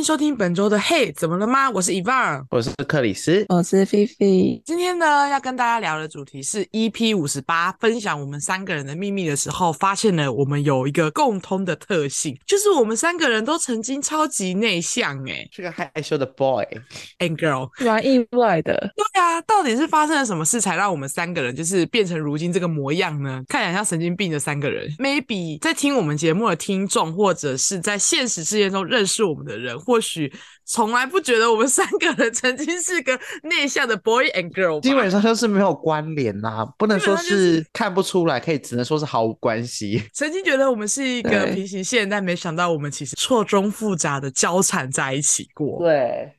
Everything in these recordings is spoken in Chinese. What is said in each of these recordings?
迎收听本周的嘿，怎么了吗？我是 Yvonne，我是克里斯，我是菲菲。今天呢，要跟大家聊的主题是 EP 五十八，分享我们三个人的秘密的时候，发现了我们有一个共通的特性，就是我们三个人都曾经超级内向，哎，是个害羞的 boy and girl，蛮意外的。对啊，到底是发生了什么事，才让我们三个人就是变成如今这个模样呢？看起来像神经病的三个人。Maybe 在听我们节目的听众，或者是在现实世界中认识我们的人，或许从来不觉得我们三个人曾经是个内向的 boy and girl，基本上就是没有关联呐、啊，不能说是看不出来，可以只能说是毫无关系。曾经觉得我们是一个平行线，但没想到我们其实错综复杂的交缠在一起过。对。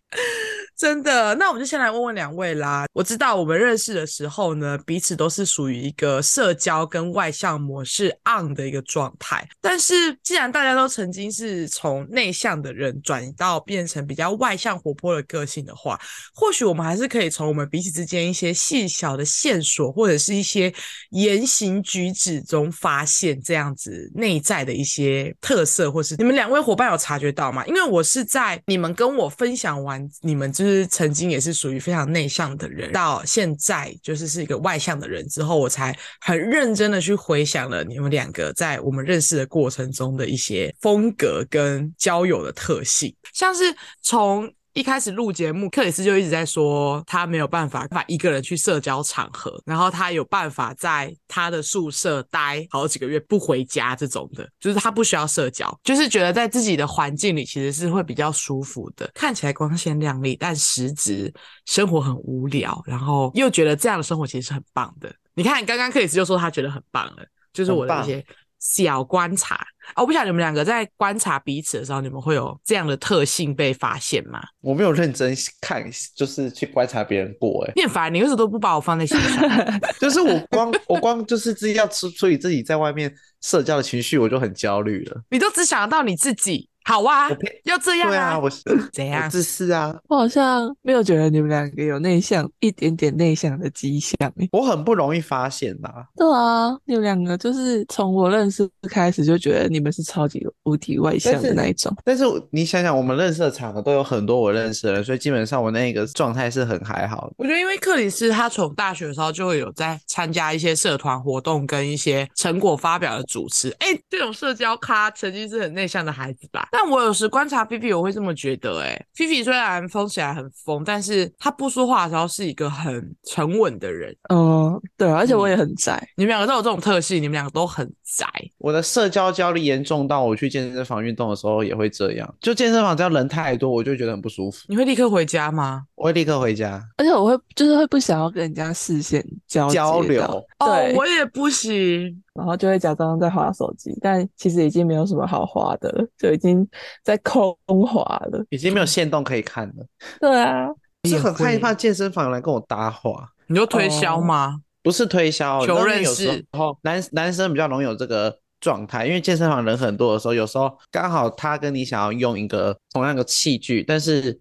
真的，那我们就先来问问两位啦。我知道我们认识的时候呢，彼此都是属于一个社交跟外向模式 on 的一个状态。但是既然大家都曾经是从内向的人转到变成比较外向活泼的个性的话，或许我们还是可以从我们彼此之间一些细小的线索，或者是一些言行举止中发现这样子内在的一些特色，或是你们两位伙伴有察觉到吗？因为我是在你们跟我分享完，你们就是。是曾经也是属于非常内向的人，到现在就是是一个外向的人之后，我才很认真的去回想了你们两个在我们认识的过程中的一些风格跟交友的特性，像是从。一开始录节目，克里斯就一直在说他没有办法把一个人去社交场合，然后他有办法在他的宿舍待好几个月不回家这种的，就是他不需要社交，就是觉得在自己的环境里其实是会比较舒服的，看起来光鲜亮丽，但实质生活很无聊，然后又觉得这样的生活其实是很棒的。你看，刚刚克里斯就说他觉得很棒了，就是我的一些小观察。哦，我不晓得你们两个在观察彼此的时候，你们会有这样的特性被发现吗？我没有认真看，就是去观察别人过。哎，你很烦，你为什么都不把我放在心上？就是我光我光就是自己要出，所以自己在外面社交的情绪，我就很焦虑了。你都只想到你自己。好啊，要这样啊？对啊，我是怎样？自私啊！我好像没有觉得你们两个有内向，一点点内向的迹象。我很不容易发现呐。对啊，你们两个就是从我认识开始就觉得你们是超级无敌外向的那一种。但是，但是你想想，我们认识的场合都有很多我认识的人，所以基本上我那个状态是很还好的。我觉得，因为克里斯他从大学的时候就会有在参加一些社团活动跟一些成果发表的主持。哎，这种社交咖曾经是很内向的孩子吧？但我有时观察 P P，，我会这么觉得、欸。哎，P P 虽然疯起来很疯，但是他不说话的时候是一个很沉稳的人。嗯，对，而且我也很宅。你们两个都有这种特性，你们两个都很宅。我的社交焦虑严重到我去健身房运动的时候也会这样。就健身房只要人太多，我就觉得很不舒服。你会立刻回家吗？我会立刻回家，而且我会就是会不想要跟人家视线交交流。对，我也不行。然后就会假装在划手机，但其实已经没有什么好划的了，就已经在空滑了，已经没有线动可以看了。对啊，是很害怕健身房来跟我搭话。你就推销吗？哦，不是推销，求认识。然后男男生比较容易有这个状态，因为健身房人很多的时候，有时候刚好他跟你想要用一个同样的器具，但是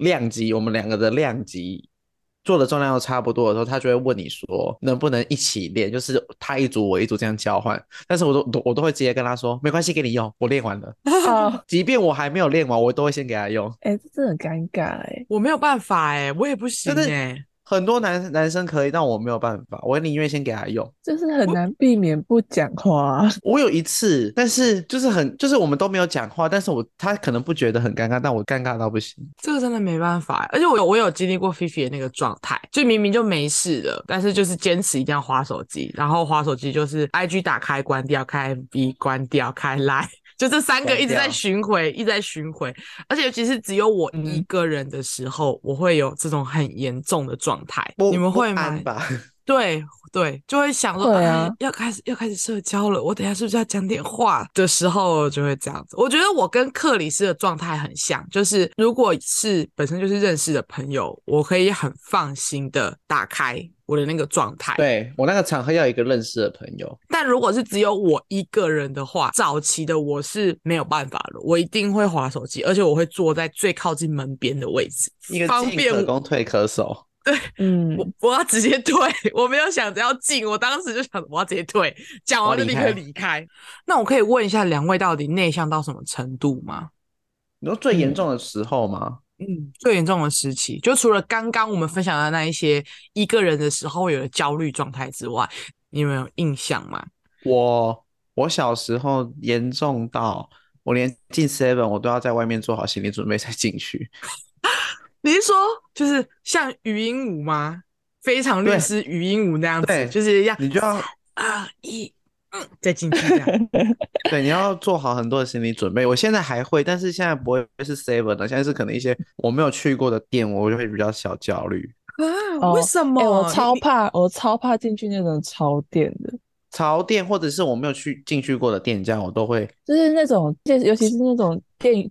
量级我们两个的量级。做的重量都差不多的时候，他就会问你说能不能一起练，就是他一组我一组这样交换。但是我都我都会直接跟他说没关系，给你用，我练完了。即便我还没有练完，我都会先给他用。哎、欸，这真的很尴尬哎、欸，我没有办法哎、欸，我也不行哎、欸。很多男男生可以，但我没有办法，我宁愿先给他用，就是很难避免不讲话。我，我有一次，但是就是很，就是我们都没有讲话，但是我他可能不觉得很尴尬，但我尴尬到不行。这个真的没办法，而且我有我有经历过菲菲的那个状态，就明明就没事了，但是就是坚持一定要划手机，然后划手机就是 IG 打开关掉，开 FB 关掉，开 Line。就这三个一直在巡回，一直在巡回，而且尤其是只有我一个人的时候，嗯、我会有这种很严重的状态。你们会吗？对对，就会想说，啊、哎，要开始要开始社交了，我等下是不是要讲点话的时候就会这样子。我觉得我跟克里斯的状态很像，就是如果是本身就是认识的朋友，我可以很放心的打开。我的那个状态，对，我那个场合要有一个认识的朋友。但如果是只有我一个人的话，早期的我是没有办法的，我一定会滑手机，而且我会坐在最靠近门边的位置，一个进可攻退可守。对，嗯，我我要直接退，我没有想着要进，我当时就想我要直接退，讲完就立刻离开。那我可以问一下两位，到底内向到什么程度吗？你说最严重的时候吗？嗯，最严重的时期，就除了刚刚我们分享的那一些一个人的时候会有的焦虑状态之外，你有没有印象吗？我我小时候严重到我连进 seven 我都要在外面做好心理准备才进去。你是说就是像语音舞吗？非常律师语音舞那样子，对，就是要你就要二一嗯再进去这样。对，你要做好很多的心理准备。我现在还会，但是现在不会是 seven 的，现在是可能一些我没有去过的店，我就会比较小焦虑啊。为什么？哦欸、我超怕，我超怕进去那种潮店的潮店，或者是我没有去进去过的店家，我都会就是那种店，尤其是那种店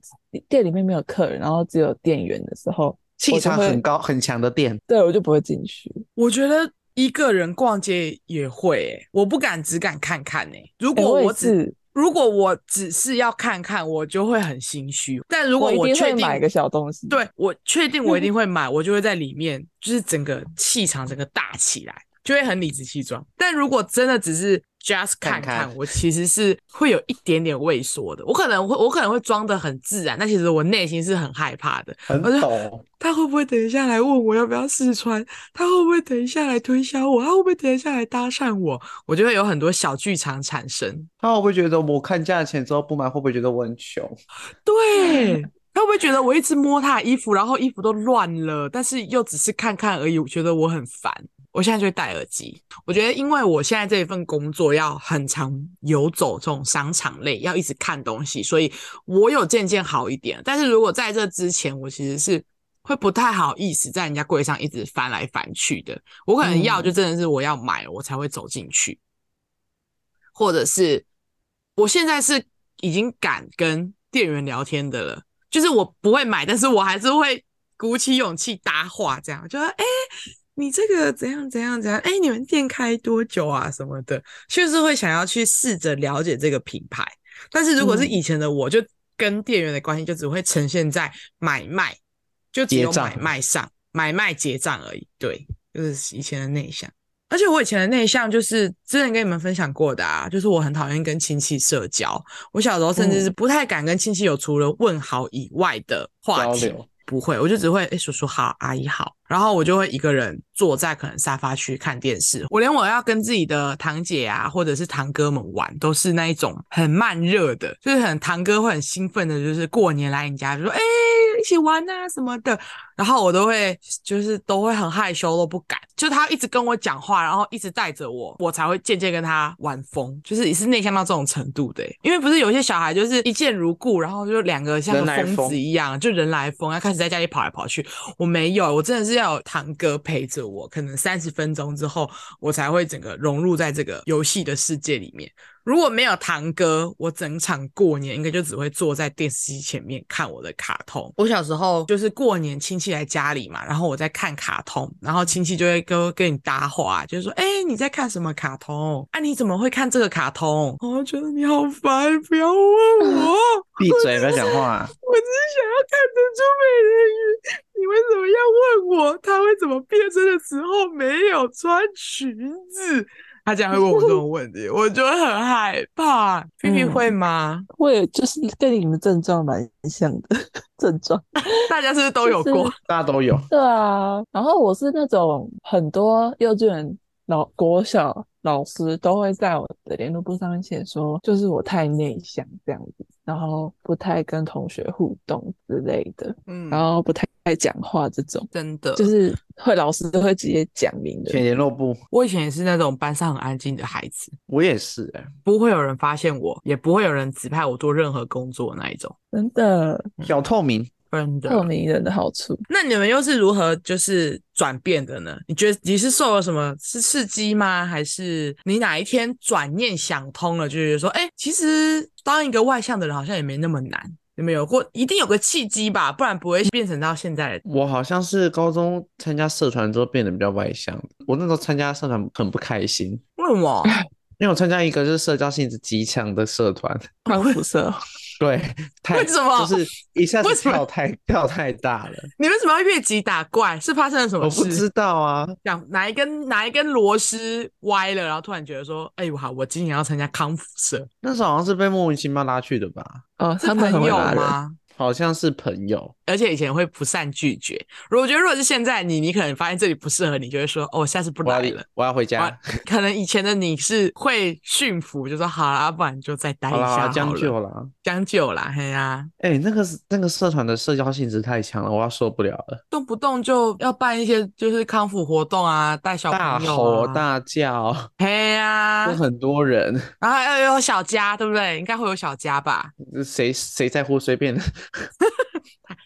店里面没有客人，然后只有店员的时候。气场很高很强的店，对，我就不会进去。我觉得一个人逛街也会、欸，我不敢，只敢看看呢、欸。如果我只、欸、我如果我只是要看看，我就会很心虚。但如果我确定买个小东西，对，我确定我一定 会买，我就会在里面，就是整个气场整个大起来，就会很理直气壮。但如果真的只是 just 看看，我其实是会有一点点畏缩的。我可能会，我可能会装的很自然，但其实我内心是很害怕的。很懂。他会不会等一下来问我要不要试穿？他会不会等一下来推销我？他会不会等一下来搭讪我？我就会有很多小剧场产生。他会不会觉得我看价钱之后不买？会不会觉得我很穷？对，他会不会觉得我一直摸他的衣服，然后衣服都乱了，但是又只是看看而已？我觉得我很烦。我现在就会戴耳机。我觉得，因为我现在这一份工作要很常游走这种商场类，要一直看东西，所以我有渐渐好一点。但是如果在这之前，我其实是。会不太好意思在人家柜上一直翻来翻去的，我可能要就真的是我要买了我才会走进去，或者是我现在是已经敢跟店员聊天的了，就是我不会买，但是我还是会鼓起勇气搭话，这样就说哎，你这个怎样怎样怎样，哎，你们店开多久啊什么的，就是会想要去试着了解这个品牌。但是如果是以前的我，就跟店员的关系就只会呈现在买卖。就只有买卖上买卖结账而已，对，就是以前的内向。而且我以前的内向，就是之前跟你们分享过的啊，就是我很讨厌跟亲戚社交。我小时候甚至是不太敢跟亲戚有除了问好以外的话题。不会，我就只会哎、欸、叔叔好，阿姨好，然后我就会一个人坐在可能沙发区看电视。我连我要跟自己的堂姐啊，或者是堂哥们玩，都是那一种很慢热的，就是很堂哥会很兴奋的，就是过年来你家就说哎、一起玩啊什么的。然后我都会就是都会很害羞，都不敢。就他一直跟我讲话，然后一直带着我，我才会渐渐跟他玩疯。就是也是内向到这种程度的，因为不是有些小孩就是一见如故，然后就两个像个疯子一样，就人来疯，要开始在家里跑来跑去。我没有，我真的是要有堂哥陪着我，可能三十分钟之后，我才会整个融入在这个游戏的世界里面。如果没有堂哥，我整场过年应该就只会坐在电视机前面看我的卡通。我小时候就是过年亲戚来家里嘛，然后我在看卡通，然后亲戚就会跟跟你搭话，就是说：“哎、欸，你在看什么卡通？啊，你怎么会看这个卡通？”我觉得你好烦，不要问我，闭嘴，不要讲话。我只是想要看珍珠美人鱼，你为什么要问我？他会怎么变身的时候没有穿裙子？他竟然会问我这种问题，我就会很害怕。皮皮会吗？会，就是跟你们症状蛮像的 症状。大家是不是都有过？就是、大家都有。对啊，然后我是那种很多幼稚园老国小老师都会在我的联络簿上面写说，就是我太内向这样子，然后不太跟同学互动之类的，嗯，然后不太。爱讲话这种，真的就是会老师都会直接讲明的。写联络簿，我以前也是那种班上很安静的孩子，我也是哎、欸，不会有人发现我，也不会有人指派我做任何工作的那一种，真的小透明，真的透明人的好处。那你们又是如何就是转变的呢？你觉得你是受了什么是刺激吗？还是你哪一天转念想通了，就是说，哎、欸，其实当一个外向的人好像也没那么难。有没有过？一定有个契机吧，不然不会变成到现在。我好像是高中参加社团之后变得比较外向。我那时候参加社团很不开心。为什么？因为我参加一个就是社交性质极强的社团，康辅社。对，太为什么？就是一下子跳太跳太大了。你为什么要越级打怪？是发生了什么事？我不知道啊。讲哪一根哪一根螺丝歪了，然后突然觉得说：“哎我好，我今年要参加康复社。”那时候好像是被莫名其妙拉去的吧？哦，他们很有吗？好像是朋友，而且以前会不善拒绝。如果我觉得如果是现在你，你可能发现这里不适合你，就会说哦，下次不来了，我要，回家。可能以前的你是会驯服，就说好了，不然就再待一下好了。将就啦，将就啦，嘿呀、啊。哎、欸，那个那个社团的社交性质太强了，我要受不了了。动不动就要办一些就是康复活动啊，带小朋友、啊、大吼大叫，嘿呀、很多人，然后要有小家，对不对？应该会有小家吧？谁谁在乎随便的？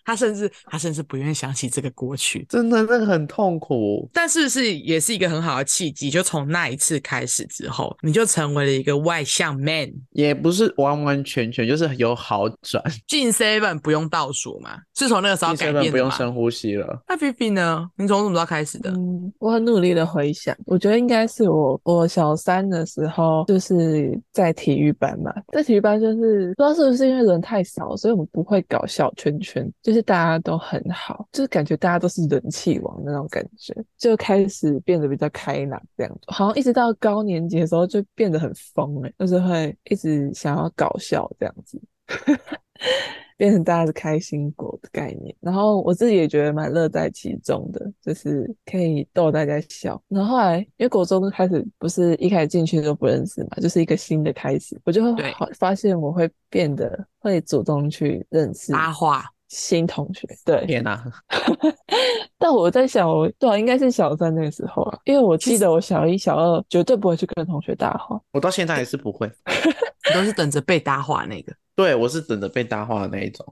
他他甚至他甚至不愿意想起这个过去，真的那个很痛苦。但是是也是一个很好的契机，就从那一次开始之后，你就成为了一个外向 man，也不是完完全全就是有好转。进 seven 不用倒数嘛？是从那个时候改变的？不用深呼吸了。那 Fifi 呢？你从什么时候开始的？嗯，我很努力的回想，我觉得应该是我我小三的时候，就是在体育班嘛，在体育班就是不知道是不是因为人太少，所以我们不会搞小圈圈。就是大家都很好，就是感觉大家都是人气王那种感觉，就开始变得比较开朗这样子。好像一直到高年级的时候就变得很疯诶、欸，就是会一直想要搞笑这样子，变成大家的开心果的概念。然后我自己也觉得蛮乐在其中的，就是可以逗大家笑。然后后来因为国中开始不是一开始进去都不认识嘛，就是一个新的开始，我就会发现我会变得会主动去认识搭话。新同学，对，天哪！但我在想，我对啊，应该是小三那个时候啊，因为我记得我小一、小二绝对不会去跟同学搭话，我到现在还是不会，我 都是等着被搭话那个。对，我是等着被搭话的那一种。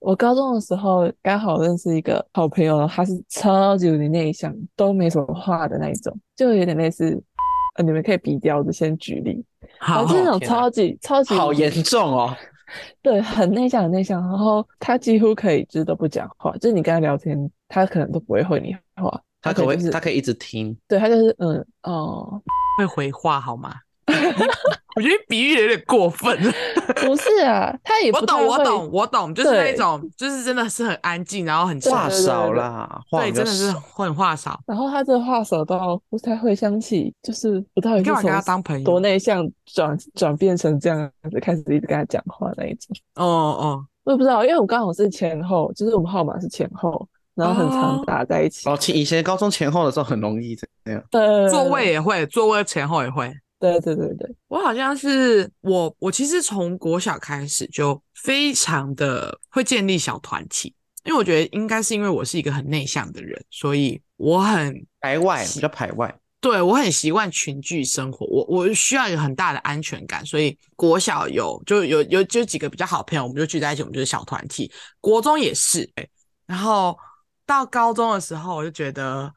我高中的时候刚好认识一个好朋友，他是超级内向，都没什么话的那一种，就有点类似，呃，你们可以比较的，先举例，好，就是那种超级超级好严重哦。对，很内向，很内向。然后他几乎可以就是都不讲话，就是你跟他聊天，他可能都不会回你话。他可会，就是，他可以一直听。对，他就是嗯哦，会回话好吗？我觉得比喻有点过分。不是啊，他也不我懂，我懂，我懂，就是那种，就是真的是很安静，然后很话少啦，对，真的是很话少。然后他这话少到不太会想起，就是我到底是从多内向转转变成这样子，开始一直跟他讲话那一种。哦哦，我也不知道，因为我刚好是前后，就是我们号码是前后，然后很常打在一起。哦，以前高中前后的时候很容易这样。对，座位也会，座位前后也会。对对对对，我好像是我我其实从国小开始就非常的会建立小团体，因为我觉得应该是因为我是一个很内向的人，所以我很排外，比较排外。对，我很习惯群聚生活，我我需要有很大的安全感，所以国小有就有有就几个比较好朋友，我们就聚在一起，我们就是小团体。国中也是，然后到高中的时候，我就觉得。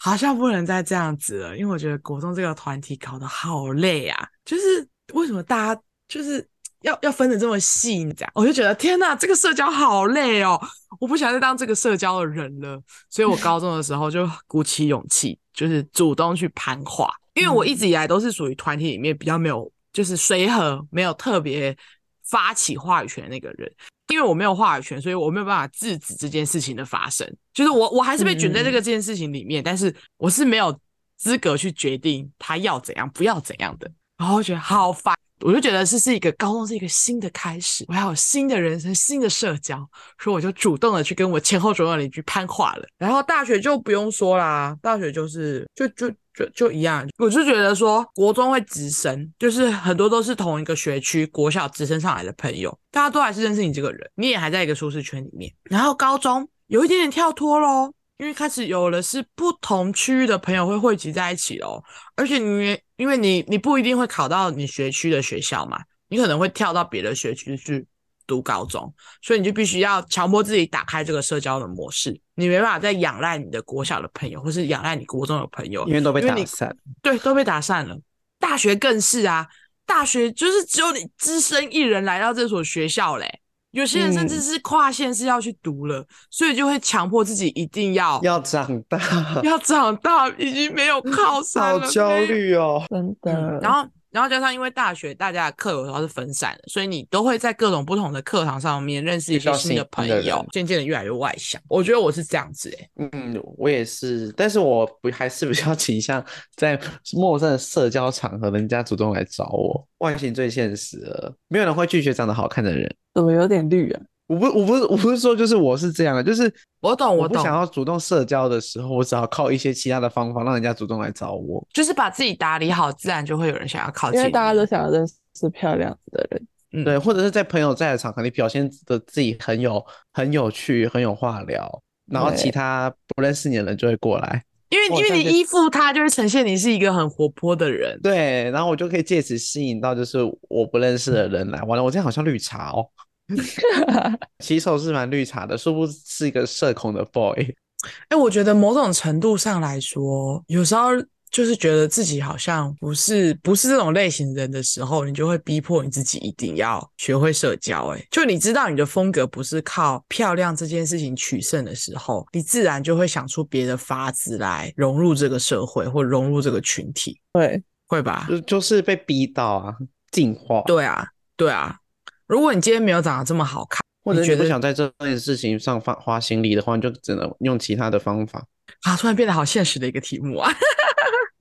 好像不能再这样子了，因为我觉得国中这个团体搞得好累啊！就是为什么大家就是要要分得这么细？这样我就觉得天哪，这个社交好累哦！我不想再当这个社交的人了。所以我高中的时候就鼓起勇气，就是主动去攀话，因为我一直以来都是属于团体里面比较没有，就是随和，没有特别发起话语权的那个人。因为我没有话语权，所以我没有办法制止这件事情的发生。就是我，我还是被卷在这个这件事情里面，嗯、但是我是没有资格去决定他要怎样，不要怎样的。然后我觉得好烦，我就觉得这是一个高中是一个新的开始，我要有新的人生、新的社交，所以我就主动的去跟我前后左右邻居攀话了。然后大学就不用说啦，大学就是就就。就就一样，我就觉得说国中会直升，就是很多都是同一个学区国小直升上来的朋友，大家都还是认识你这个人，你也还在一个舒适圈里面。然后高中有一点点跳脱咯，因为开始有了是不同区域的朋友会汇集在一起咯，而且你因为你你不一定会考到你学区的学校嘛，你可能会跳到别的学区去。读高中，所以你就必须要强迫自己打开这个社交的模式，你没办法再仰赖你的国小的朋友，或是仰赖你国中的朋友，因为都被打散。对，都被打散了。大学更是啊，大学就是只有你只身一人来到这所学校嘞。有些人甚至是跨县是要去读了，嗯、所以就会强迫自己一定要要长大，要长大，已经没有靠山了，好焦虑哦，真的。嗯、然后。然后加上，因为大学大家的课有时候是分散的，所以你都会在各种不同的课堂上面认识一些新的朋友，渐渐的越来越外向。我觉得我是这样子诶、欸，嗯，我也是，但是我不还是比较倾向在陌生的社交场合，人家主动来找我。外形最现实了，没有人会拒绝长得好看的人。怎么有点绿啊？我不，我不是，我不是说就是我是这样的，就是我懂，我懂。我不想要主动社交的时候，我只好靠一些其他的方法让人家主动来找我，就是把自己打理好，自然就会有人想要靠近。因为大家都想要认识漂亮的人，嗯，对，或者是在朋友在的场合，你表现的自己很有很有趣，很有话聊，然后其他不认识你的人就会过来，因为因为你依附他，就会呈现你是一个很活泼的人，对，然后我就可以借此吸引到就是我不认识的人来。完了，我这样好像绿茶哦。起手是蛮绿茶的，殊不知是一个社恐的 boy。哎、欸，我觉得某种程度上来说，有时候就是觉得自己好像不是不是这种类型的人的时候，你就会逼迫你自己一定要学会社交。哎，就你知道你的风格不是靠漂亮这件事情取胜的时候，你自然就会想出别的法子来融入这个社会或融入这个群体。对，会吧？就就是被逼到啊，进化。对啊，对啊。如果你今天没有长得这么好看，或者觉得不想在这件事情上花花心力的话，你就只能用其他的方法。啊，突然变得好现实的一个题目啊！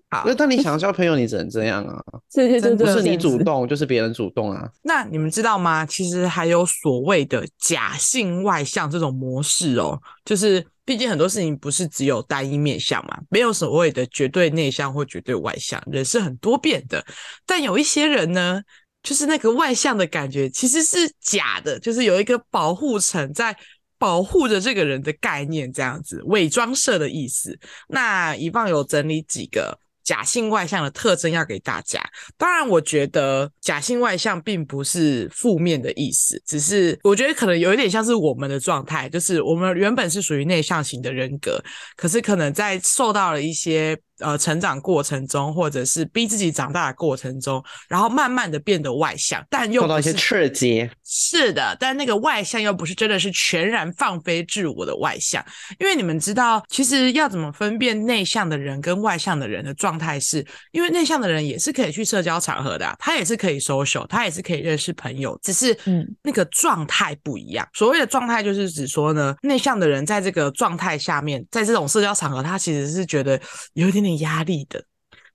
好，那当你 想要交朋友，你只能这样啊。这些真的不是你主动，就是别人主动啊。那你们知道吗？其实还有所谓的假性外向这种模式哦，就是毕竟很多事情不是只有单一面向嘛，没有所谓的绝对内向或绝对外向，人是很多变的。但有一些人呢。就是那个外向的感觉其实是假的，就是有一个保护层在保护着这个人的概念，这样子伪装设的意思。那以放有整理几个假性外向的特征要给大家。当然，我觉得假性外向并不是负面的意思，只是我觉得可能有一点像是我们的状态，就是我们原本是属于内向型的人格，可是可能在受到了一些。呃，成长过程中，或者是逼自己长大的过程中，然后慢慢的变得外向，但又受到一些刺激。是的，但那个外向又不是真的是全然放飞自我的外向，因为你们知道，其实要怎么分辨内向的人跟外向的人的状态是，因为内向的人也是可以去社交场合的啊，他也是可以 social，他也是可以认识朋友，只是嗯，那个状态不一样。嗯、所谓的状态就是指说呢，内向的人在这个状态下面，在这种社交场合，他其实是觉得有一点点。压力的。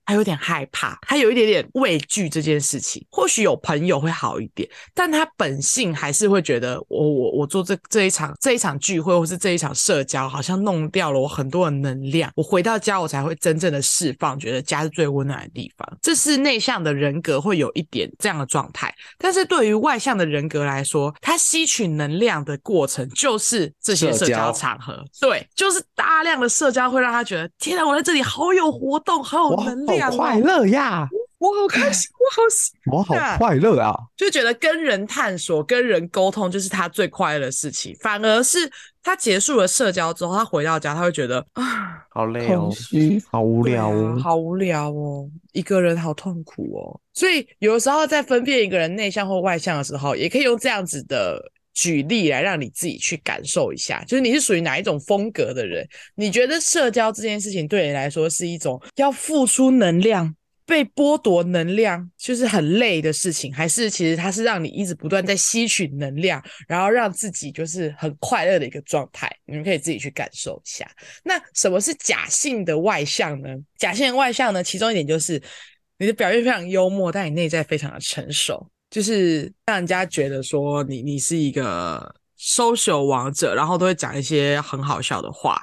还有点害怕，他有一点点畏惧这件事情。或许有朋友会好一点，但他本性还是会觉得我我我做这这一场这一场聚会，或是这一场社交，好像弄掉了我很多的能量。我回到家，我才会真正的释放，觉得家是最温暖的地方。这是内向的人格会有一点这样的状态，但是对于外向的人格来说，他吸取能量的过程就是这些社交场合，对，就是大量的社交会让他觉得，天哪，我在这里好有活动，好有能量。好快乐呀！我好开心，我好喜，我好快乐啊！就觉得跟人探索、跟人沟通，就是他最快乐的事情。反而是他结束了社交之后，他回到家，他会觉得啊，好累哦，好无聊哦，好无聊哦，一个人好痛苦哦。所以有的时候在分辨一个人内向或外向的时候，也可以用这样子的。举例来让你自己去感受一下，就是你是属于哪一种风格的人？你觉得社交这件事情对你来说是一种要付出能量、被剥夺能量，就是很累的事情，还是其实它是让你一直不断在吸取能量，然后让自己就是很快乐的一个状态？你们可以自己去感受一下。那什么是假性的外向呢？假性的外向呢，其中一点就是你的表现非常幽默，但你内在非常的成熟。就是让人家觉得说你你是一个 social 王者，然后都会讲一些很好笑的话，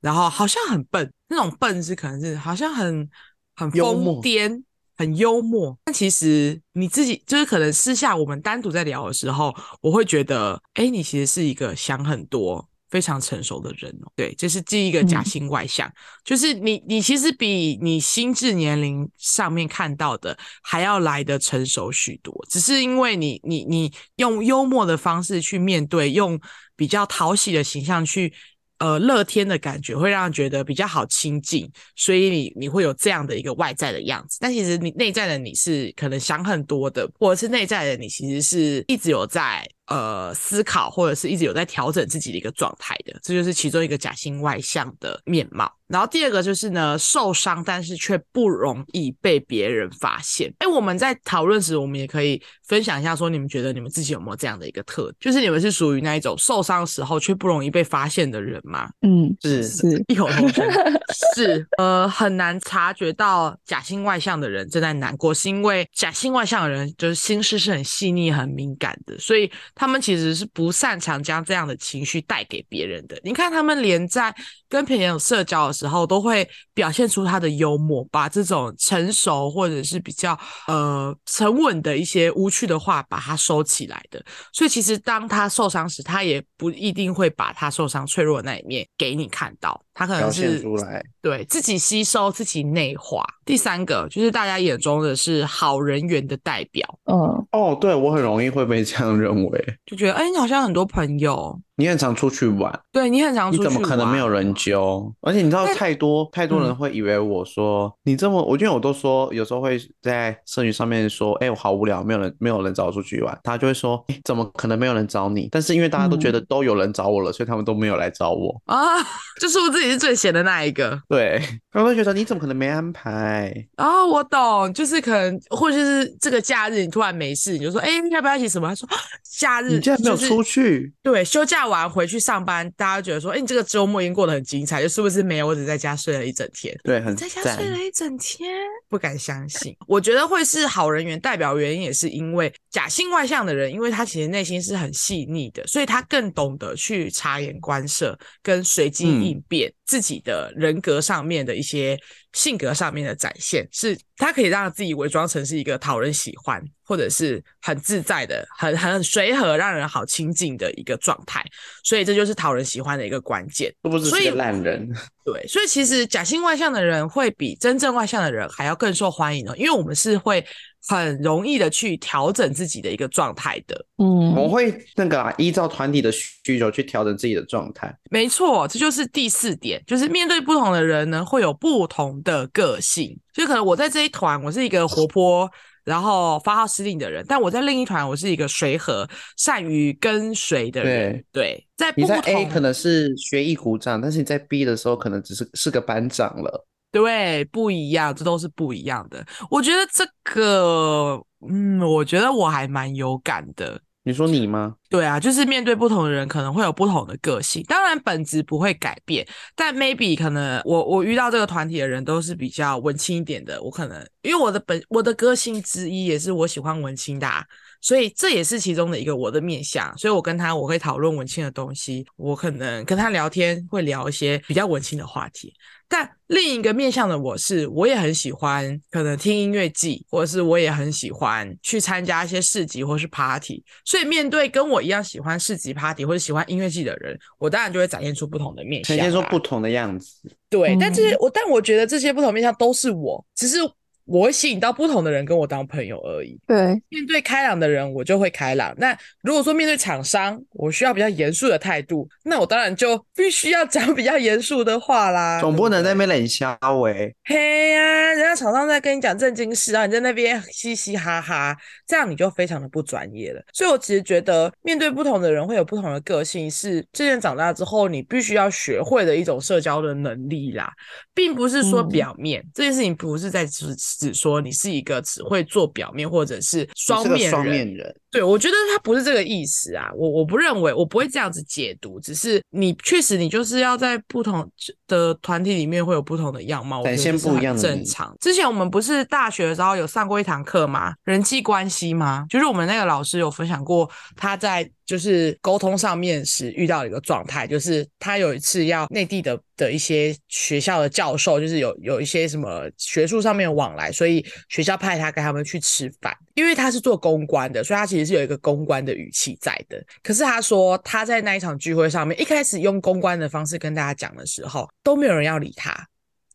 然后好像很笨，那种笨是可能是好像很很疯癫，很幽默。但其实你自己就是可能私下我们单独在聊的时候，我会觉得，哎，你其实是一个想很多。非常成熟的人哦，对，这是第一个假性外向，嗯、就是你，你其实比你心智年龄上面看到的还要来得成熟许多，只是因为你，你，你用幽默的方式去面对，用比较讨喜的形象去。呃，乐天的感觉会让人觉得比较好亲近，所以你你会有这样的一个外在的样子。但其实你内在的你是可能想很多的，或者是内在的你其实是一直有在呃思考，或者是一直有在调整自己的一个状态的。这就是其中一个假性外向的面貌。然后第二个就是呢，受伤但是却不容易被别人发现。哎，我们在讨论时，我们也可以分享一下，说你们觉得你们自己有没有这样的一个特点，就是你们是属于那一种受伤的时候却不容易被发现的人吗？嗯，是 是，异口同声，是呃，很难察觉到假性外向的人正在难过，是因为假性外向的人就是心思是很细腻、很敏感的，所以他们其实是不擅长将这样的情绪带给别人的。你看，他们连在跟朋友社交的时候，都会表现出他的幽默，把这种成熟或者是比较呃沉稳的一些无趣的话，把它收起来的。所以，其实当他受伤时，他也不一定会把他受伤脆弱的那一面给你看到，他可能是出来，对自己吸收、自己内化。第三个就是大家眼中的是好人缘的代表。嗯，哦，对，我很容易会被这样认为，就觉得哎，你好像很多朋友。你很常出去玩，对，你很常出去玩，你怎么可能没有人揪？而且你知道太多太多人会以为我说、嗯、你这么，我因为我都说有时候会在社群上面说，哎、欸，我好无聊，没有人没有人找我出去玩，他就会说，怎么可能没有人找你？但是因为大家都觉得都有人找我了，嗯、所以他们都没有来找我啊，就是我自己是最闲的那一个，对，他们会觉得你怎么可能没安排？哦，我懂，就是可能或者是这个假日你突然没事，你就说，哎、欸，要不要一起什么？他说假日、就是、你竟然没有出去，对，休假完回去上班，大家觉得说，哎、欸，你这个周末已经过得很精彩，就是不是没有？我只在家睡了一整天，对，很在家睡了一整天，不敢相信。我觉得会是好人缘代表原因，也是因为假性外向的人，因为他其实内心是很细腻的，所以他更懂得去察言观色，跟随机应变。嗯自己的人格上面的一些性格上面的展现，是他可以让自己伪装成是一个讨人喜欢，或者是很自在的、很很随和、让人好亲近的一个状态。所以这就是讨人喜欢的一个关键。都不是个烂人。对，所以其实假性外向的人会比真正外向的人还要更受欢迎哦，因为我们是会。很容易的去调整自己的一个状态的，嗯，我会那个啊，依照团体的需求去调整自己的状态。没错，这就是第四点，就是面对不同的人呢，会有不同的个性。就可能我在这一团，我是一个活泼，然后发号施令的人，但我在另一团，我是一个随和、善于跟随的人。对，对，在不同，你在 A 可能是学艺鼓掌，但是你在 B 的时候，可能只是是个班长了。对，不一样，这都是不一样的。我觉得这个，嗯，我觉得我还蛮有感的。你说你吗？对啊，就是面对不同的人，可能会有不同的个性。当然，本质不会改变，但 maybe 可能我我遇到这个团体的人都是比较文青一点的。我可能因为我的本我的个性之一也是我喜欢文青的啊，所以这也是其中的一个我的面相。所以我跟他我会讨论文青的东西，我可能跟他聊天会聊一些比较文青的话题。但另一个面向的我是，我也很喜欢可能听音乐季，或者是我也很喜欢去参加一些市集或是 party。所以面对跟我一样喜欢市集 party 或者喜欢音乐季的人，我当然就会展现出不同的面向，呈现出不同的样子。对，但这些我但我觉得这些不同面向都是我，只是。我会吸引到不同的人跟我当朋友而已。对，面对开朗的人，我就会开朗。那如果说面对厂商，我需要比较严肃的态度，那我当然就必须要讲比较严肃的话啦。总不能在那边冷笑喂。嘿呀、啊，人家厂商在跟你讲正经事啊，你在那边嘻嘻哈哈，这样你就非常的不专业了。所以我其实觉得，面对不同的人会有不同的个性，是渐渐长大之后你必须要学会的一种社交的能力啦，并不是说表面、嗯、这件事情不是在只。只说你是一个只会做表面或者是双面人，双面人。对，我觉得他不是这个意思啊，我我不认为，我不会这样子解读，只是你确实你就是要在不同的团体里面会有不同的样貌，展现不一样的正常。之前我们不是大学的时候有上过一堂课吗？人际关系吗？就是我们那个老师有分享过他在。就是沟通上面时遇到一个状态，就是他有一次要内地的的一些学校的教授，就是有有一些什么学术上面往来，所以学校派他跟他们去吃饭。因为他是做公关的，所以他其实是有一个公关的语气在的。可是他说他在那一场聚会上面，一开始用公关的方式跟大家讲的时候，都没有人要理他。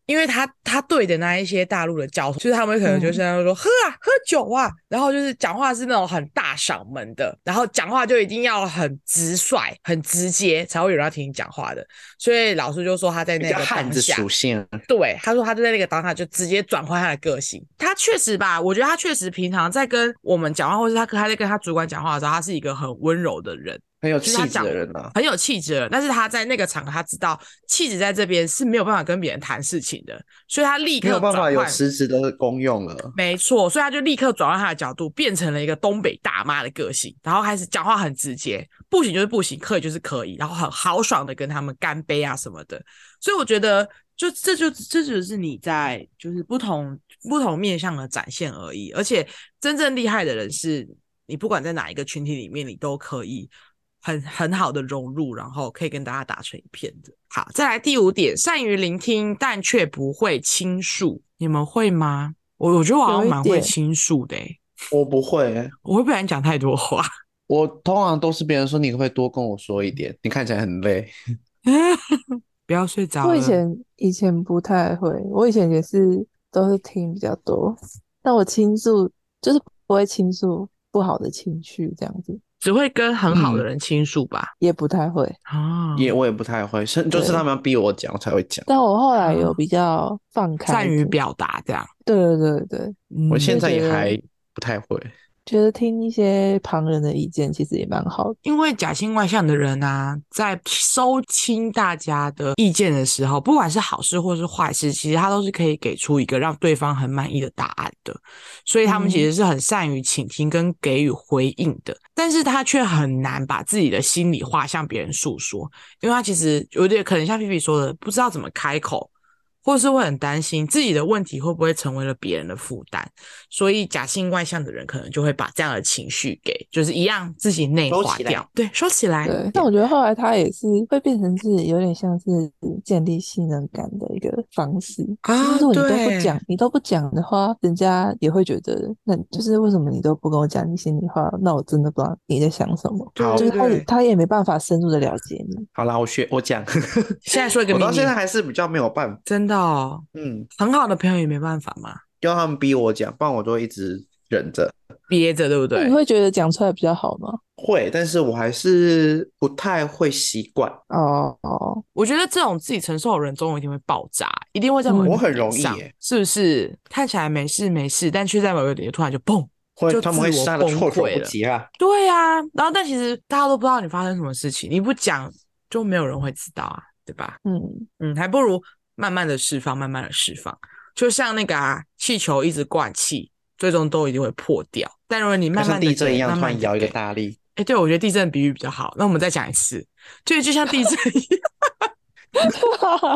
因为他他对的那一些大陆的教授，就是他们可能就是说、嗯、喝啊喝酒啊，然后就是讲话是那种很大嗓门的，然后讲话就一定要很直率、很直接，才会有人要听你讲话的。所以老师就说他在那个当下，属性对，他说他就在那个当下就直接转换他的个性。他确实吧，我觉得他确实平常在跟我们讲话，或是他他在跟他主管讲话的时候，他是一个很温柔的人。很有气质的人啊，很有气质的人，但是他在那个场合，他知道气质在这边是没有办法跟别人谈事情的，所以他立刻没有办法有实质的功用了。没错，所以他就立刻转换他的角度，变成了一个东北大妈的个性，然后开始讲话很直接，不行就是不行，可以就是可以，然后很豪爽的跟他们干杯啊什么的。所以我觉得，就这就这就是你在就是不同不同面向的展现而已，而且真正厉害的人是。你不管在哪一个群体里面，你都可以很很好的融入，然后可以跟大家打成一片的。好，再来第五点，善于聆听，但却不会倾诉。你们会吗？我我觉得我好像蛮会倾诉的、欸。我不会、欸，我会不然讲太多话。我通常都是别人说，你可不可以多跟我说一点？你看起来很累，不要睡着。我以前以前不太会，我以前也是都是听比较多，但我倾诉就是不会倾诉不好的情绪这样子，只会跟很好的人倾诉吧、嗯，也不太会。啊，也我也不太会，是就是他们要逼我讲我才会讲。但我后来有比较放开，善于表达这样。对对对对，嗯、我现在也还不太会。觉得听一些旁人的意见其实也蛮好的，因为假性外向的人啊，在收听大家的意见的时候，不管是好事或是坏事，其实他都是可以给出一个让对方很满意的答案的。所以他们其实是很善于倾听跟给予回应的，嗯、但是他却很难把自己的心里话向别人诉说，因为他其实有点可能像 Pipi 说的，不知道怎么开口。或是会很担心自己的问题会不会成为了别人的负担，所以假性外向的人可能就会把这样的情绪给，就是一样自己内化掉，对，收起来。对，但我觉得后来他也是会变成是有点像是建立信任感的一个方式啊。如果你都不讲，你都不讲的话，人家也会觉得，那就是为什么你都不跟我讲你心里话？那我真的不知道你在想什么。好，就是他也他也没办法深入的了解你。好啦，我学我讲，现在说一个秘密，我到现在还是比较没有办法，真的。哦，嗯，很好的朋友也没办法嘛，要他们逼我讲，不然我就会一直忍着憋着，对不对？你会觉得讲出来比较好吗？会，但是我还是不太会习惯。哦哦，我觉得这种自己承受的人，总有一天会爆炸，一定会在某一点、嗯、我很容易耶，是不是？看起来没事没事，但却在某一个点突然就崩，会就。他们会杀的措手不及啊。对啊，然后但其实大家都不知道你发生什么事情，你不讲就没有人会知道啊，对吧？嗯嗯，还不如。慢慢的释放，慢慢的释放，就像那个啊，气球一直灌气，最终都一定会破掉。但如果你慢慢的像地震一样，慢慢摇一个大力，哎、欸，对，我觉得地震比喻比较好。那我们再讲一次，就就像地震一样。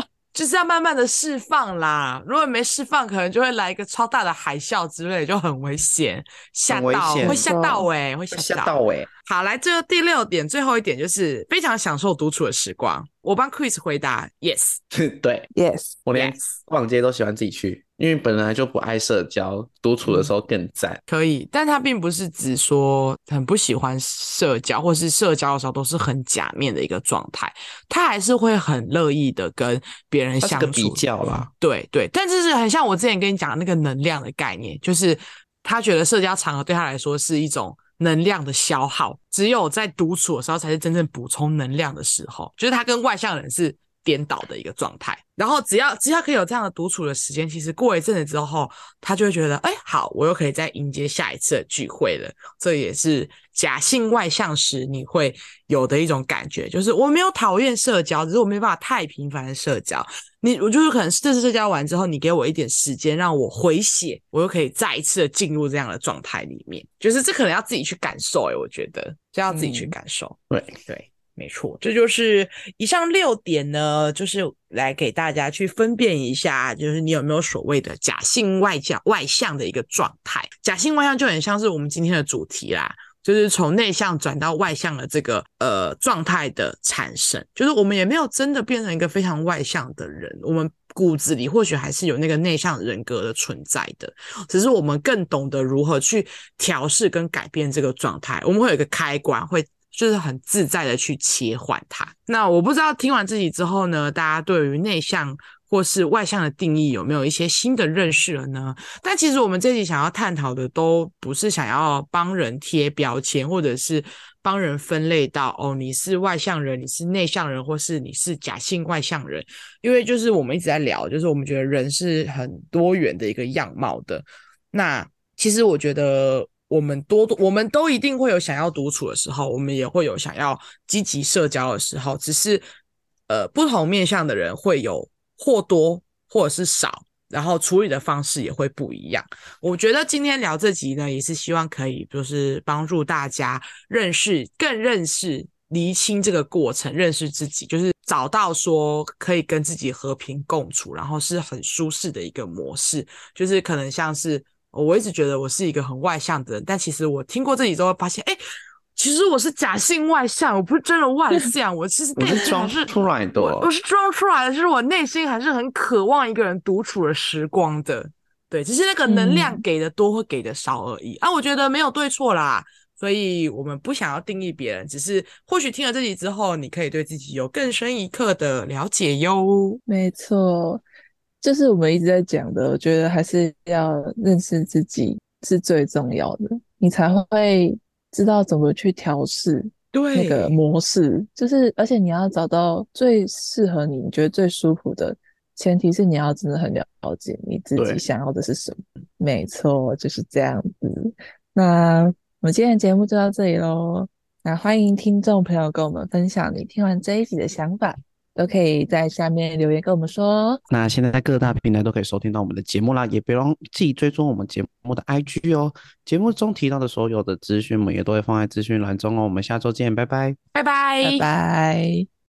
就是要慢慢的释放啦，如果没释放，可能就会来一个超大的海啸之类，就很危险，吓到会吓到哎、欸，会吓到哎、欸。好，来最后第六点，最后一点就是非常享受独处的时光。我帮 Chris 回答，Yes，对，Yes，我连逛街都喜欢自己去。因为本来就不爱社交，独处的时候更赞、嗯。可以，但他并不是只说很不喜欢社交，或是社交的时候都是很假面的一个状态。他还是会很乐意的跟别人相处。比较啦，对对，但这是很像我之前跟你讲的那个能量的概念，就是他觉得社交场合对他来说是一种能量的消耗，只有在独处的时候才是真正补充能量的时候。就是他跟外向人是。颠倒的一个状态，然后只要只要可以有这样的独处的时间，其实过一阵子之后，他就会觉得，哎，好，我又可以再迎接下一次的聚会了。这也是假性外向时你会有的一种感觉，就是我没有讨厌社交，只是我没办法太频繁的社交。你我就是可能这次社交完之后，你给我一点时间让我回血，我又可以再一次的进入这样的状态里面。就是这可能要自己去感受，哎，我觉得这要自己去感受。对、嗯、对。对没错，这就是以上六点呢，就是来给大家去分辨一下，就是你有没有所谓的假性外向外向的一个状态。假性外向就很像是我们今天的主题啦，就是从内向转到外向的这个呃状态的产生。就是我们也没有真的变成一个非常外向的人，我们骨子里或许还是有那个内向人格的存在的，只是我们更懂得如何去调试跟改变这个状态。我们会有一个开关会。就是很自在的去切换它。那我不知道听完自己之后呢，大家对于内向或是外向的定义有没有一些新的认识了呢？但其实我们这集想要探讨的都不是想要帮人贴标签，或者是帮人分类到哦，你是外向人，你是内向人，或是你是假性外向人。因为就是我们一直在聊，就是我们觉得人是很多元的一个样貌的。那其实我觉得。我们多多，我们都一定会有想要独处的时候，我们也会有想要积极社交的时候。只是，呃，不同面向的人会有或多或者是少，然后处理的方式也会不一样。我觉得今天聊这集呢，也是希望可以就是帮助大家认识、更认识、厘清这个过程，认识自己，就是找到说可以跟自己和平共处，然后是很舒适的一个模式。就是可能像是。我一直觉得我是一个很外向的人，但其实我听过这集之后发现，哎，其实我是假性外向，我不是真的外 向，我其实内心还是出来的，我是装出来的，就是我内心还是很渴望一个人独处的时光的。对，只是那个能量给的多或给的少而已、嗯、啊，我觉得没有对错啦。所以我们不想要定义别人，只是或许听了这集之后，你可以对自己有更深一刻的了解哟。没错，就是我们一直在讲的，我觉得还是要认识自己是最重要的，你才会知道怎么去调试那个模式。就是而且你要找到最适合你，你觉得最舒服的，前提是你要真的很了解你自己想要的是什么。对没错，就是这样子。那。我们今天的节目就到这里喽。那欢迎听众朋友跟我们分享你听完这一集的想法，都可以在下面留言跟我们说。那现在在各大平台都可以收听到我们的节目啦，也别忘记追踪我们节目的 IG 哦。节目中提到的所有的资讯，我们也都会放在资讯栏中哦。我们下周见，拜拜，拜拜，拜拜。